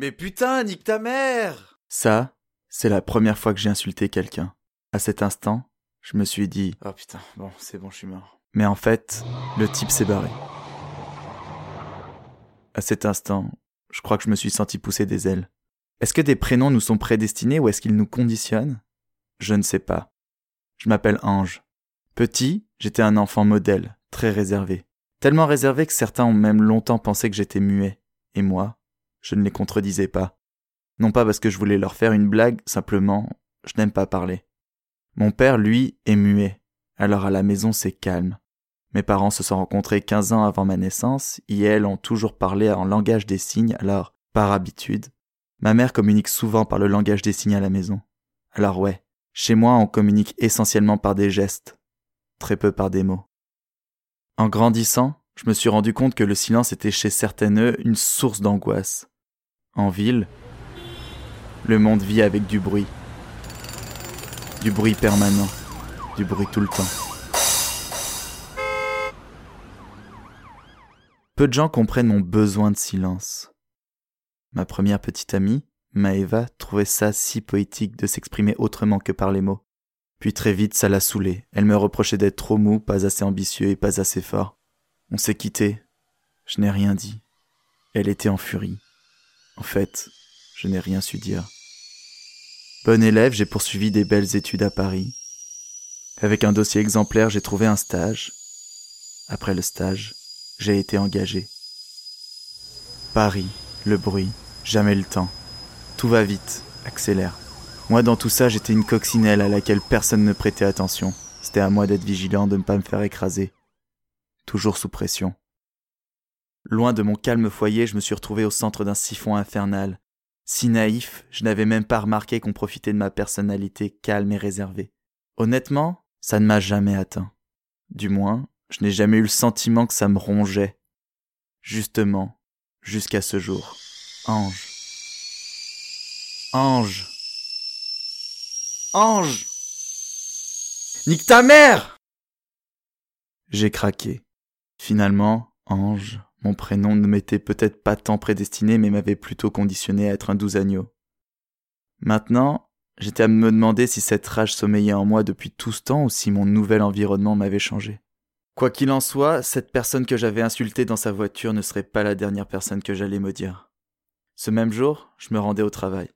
Mais putain, nique ta mère Ça, c'est la première fois que j'ai insulté quelqu'un. À cet instant, je me suis dit Oh putain, bon, c'est bon, je suis mort. Mais en fait, le type s'est barré. À cet instant, je crois que je me suis senti pousser des ailes. Est-ce que des prénoms nous sont prédestinés ou est-ce qu'ils nous conditionnent? Je ne sais pas. Je m'appelle Ange. Petit, j'étais un enfant modèle, très réservé. Tellement réservé que certains ont même longtemps pensé que j'étais muet. Et moi, je ne les contredisais pas. Non pas parce que je voulais leur faire une blague, simplement, je n'aime pas parler. Mon père, lui, est muet. Alors à la maison, c'est calme. Mes parents se sont rencontrés quinze ans avant ma naissance, et elles ont toujours parlé en langage des signes, alors, par habitude, ma mère communique souvent par le langage des signes à la maison. Alors ouais, chez moi on communique essentiellement par des gestes, très peu par des mots. En grandissant, je me suis rendu compte que le silence était chez certaines une source d'angoisse. En ville, le monde vit avec du bruit. Du bruit permanent, du bruit tout le temps. Peu de gens comprennent mon besoin de silence. Ma première petite amie, Maeva, trouvait ça si poétique de s'exprimer autrement que par les mots. Puis très vite, ça l'a saoulée. Elle me reprochait d'être trop mou, pas assez ambitieux et pas assez fort. On s'est quitté. Je n'ai rien dit. Elle était en furie. En fait, je n'ai rien su dire. Bon élève, j'ai poursuivi des belles études à Paris. Avec un dossier exemplaire, j'ai trouvé un stage. Après le stage, j'ai été engagé. Paris, le bruit, jamais le temps. Tout va vite, accélère. Moi, dans tout ça, j'étais une coccinelle à laquelle personne ne prêtait attention. C'était à moi d'être vigilant, de ne pas me faire écraser. Toujours sous pression. Loin de mon calme foyer, je me suis retrouvé au centre d'un siphon infernal. Si naïf, je n'avais même pas remarqué qu'on profitait de ma personnalité calme et réservée. Honnêtement, ça ne m'a jamais atteint. Du moins, je n'ai jamais eu le sentiment que ça me rongeait. Justement, jusqu'à ce jour. Ange. Ange. Ange. Nique ta mère J'ai craqué. Finalement, Ange, mon prénom ne m'était peut-être pas tant prédestiné, mais m'avait plutôt conditionné à être un doux agneau. Maintenant, j'étais à me demander si cette rage sommeillait en moi depuis tout ce temps ou si mon nouvel environnement m'avait changé. Quoi qu'il en soit, cette personne que j'avais insultée dans sa voiture ne serait pas la dernière personne que j'allais maudire. Ce même jour, je me rendais au travail.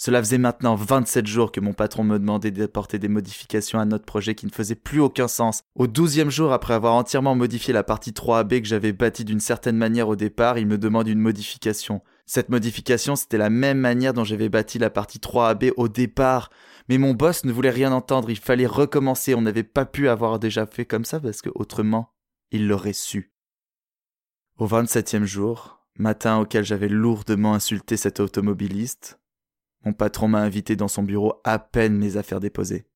Cela faisait maintenant 27 jours que mon patron me demandait d'apporter des modifications à notre projet qui ne faisaient plus aucun sens. Au douzième jour, après avoir entièrement modifié la partie 3AB que j'avais bâtie d'une certaine manière au départ, il me demande une modification. Cette modification, c'était la même manière dont j'avais bâti la partie 3AB au départ. Mais mon boss ne voulait rien entendre, il fallait recommencer, on n'avait pas pu avoir déjà fait comme ça parce que autrement, il l'aurait su. Au 27e jour, matin auquel j'avais lourdement insulté cet automobiliste, mon patron m'a invité dans son bureau à peine mes affaires déposées.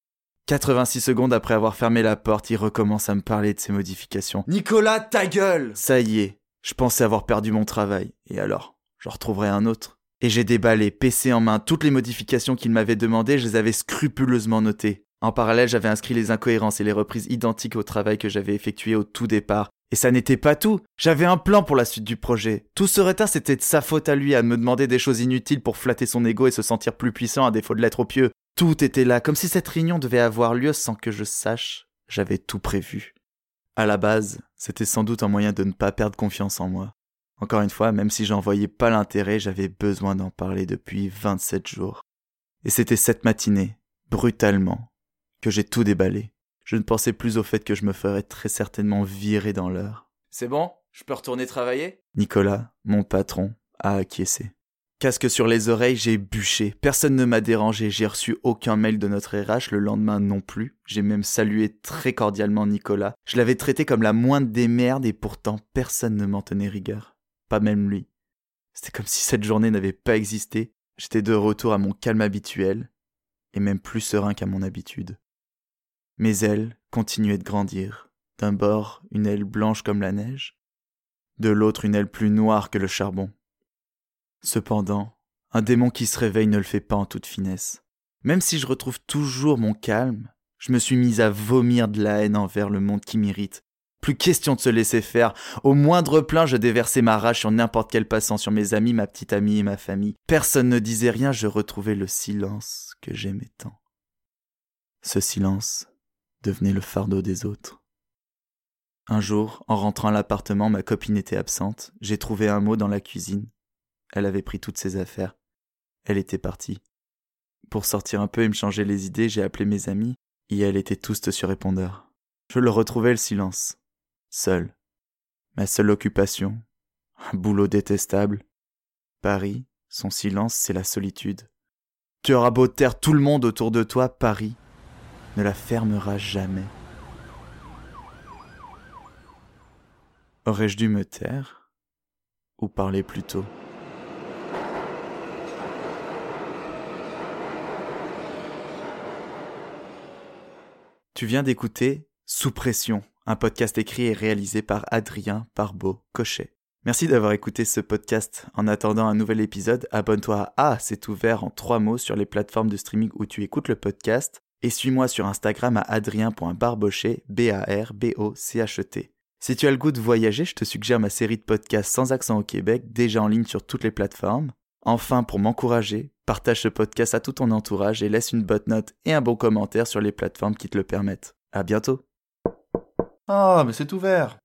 86 secondes après avoir fermé la porte, il recommence à me parler de ses modifications. Nicolas, ta gueule Ça y est, je pensais avoir perdu mon travail. Et alors J'en retrouverai un autre. Et j'ai déballé, PC en main, toutes les modifications qu'il m'avait demandées, je les avais scrupuleusement notées. En parallèle, j'avais inscrit les incohérences et les reprises identiques au travail que j'avais effectué au tout départ. Et ça n'était pas tout. J'avais un plan pour la suite du projet. Tout ce retard, c'était de sa faute à lui à me demander des choses inutiles pour flatter son ego et se sentir plus puissant à défaut de l'être au pieux. Tout était là, comme si cette réunion devait avoir lieu sans que je sache. J'avais tout prévu. À la base, c'était sans doute un moyen de ne pas perdre confiance en moi. Encore une fois, même si j'en voyais pas l'intérêt, j'avais besoin d'en parler depuis 27 jours. Et c'était cette matinée, brutalement, que j'ai tout déballé. Je ne pensais plus au fait que je me ferais très certainement virer dans l'heure. C'est bon? Je peux retourner travailler? Nicolas, mon patron, a acquiescé. Casque sur les oreilles, j'ai bûché. Personne ne m'a dérangé. J'ai reçu aucun mail de notre RH le lendemain non plus. J'ai même salué très cordialement Nicolas. Je l'avais traité comme la moindre des merdes et pourtant personne ne m'en tenait rigueur. Pas même lui. C'était comme si cette journée n'avait pas existé. J'étais de retour à mon calme habituel et même plus serein qu'à mon habitude. Mes ailes continuaient de grandir. D'un bord, une aile blanche comme la neige, de l'autre, une aile plus noire que le charbon. Cependant, un démon qui se réveille ne le fait pas en toute finesse. Même si je retrouve toujours mon calme, je me suis mise à vomir de la haine envers le monde qui m'irrite, Plus question de se laisser faire. Au moindre plein, je déversais ma rage sur n'importe quel passant, sur mes amis, ma petite amie et ma famille. Personne ne disait rien, je retrouvais le silence que j'aimais tant. Ce silence devenait le fardeau des autres. Un jour, en rentrant à l'appartement, ma copine était absente. J'ai trouvé un mot dans la cuisine. Elle avait pris toutes ses affaires. Elle était partie. Pour sortir un peu et me changer les idées, j'ai appelé mes amis, et elles étaient tous sur répondeur. Je le retrouvais le silence. Seul. Ma seule occupation. Un boulot détestable. Paris, son silence, c'est la solitude. Tu auras beau taire tout le monde autour de toi, Paris ne la fermera jamais. Aurais-je dû me taire ou parler plus tôt? Tu viens d'écouter Sous pression, un podcast écrit et réalisé par Adrien Parbeau Cochet. Merci d'avoir écouté ce podcast. En attendant un nouvel épisode, abonne-toi à Ah, c'est ouvert en trois mots sur les plateformes de streaming où tu écoutes le podcast et suis-moi sur Instagram à adrien.barbochet, B-A-R-B-O-C-H-E-T. Si tu as le goût de voyager, je te suggère ma série de podcasts sans accent au Québec, déjà en ligne sur toutes les plateformes. Enfin, pour m'encourager, partage ce podcast à tout ton entourage et laisse une bonne note et un bon commentaire sur les plateformes qui te le permettent. À bientôt. Ah, mais c'est ouvert